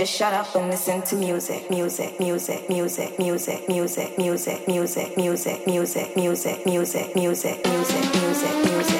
Just shut up and listen to music, music, music, music, music, music, music, music, music, music, music, music, music, music, music, music, music.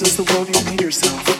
this is the world you made yourself.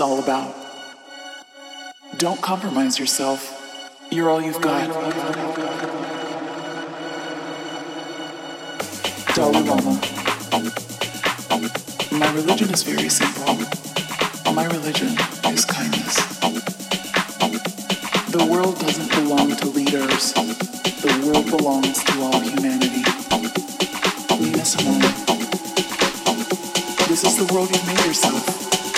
All about. Don't compromise yourself. You're all you've got. Dalai Lama. My religion is very simple. My religion is kindness. The world doesn't belong to leaders. The world belongs to all humanity. Nina Simone. This is the world you've made yourself.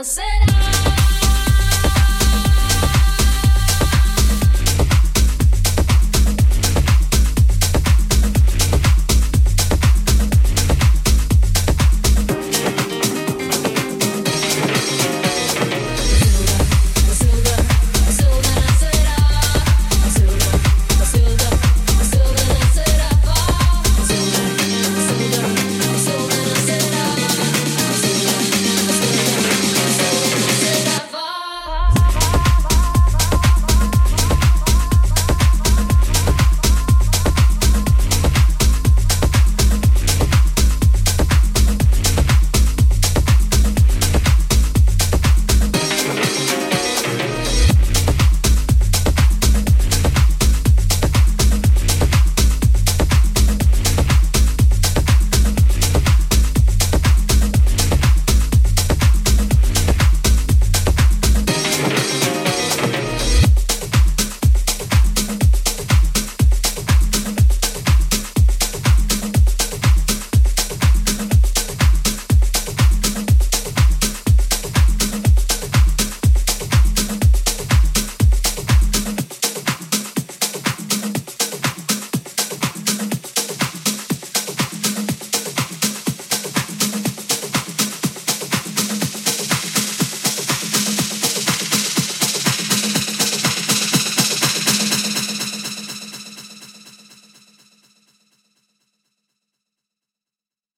I said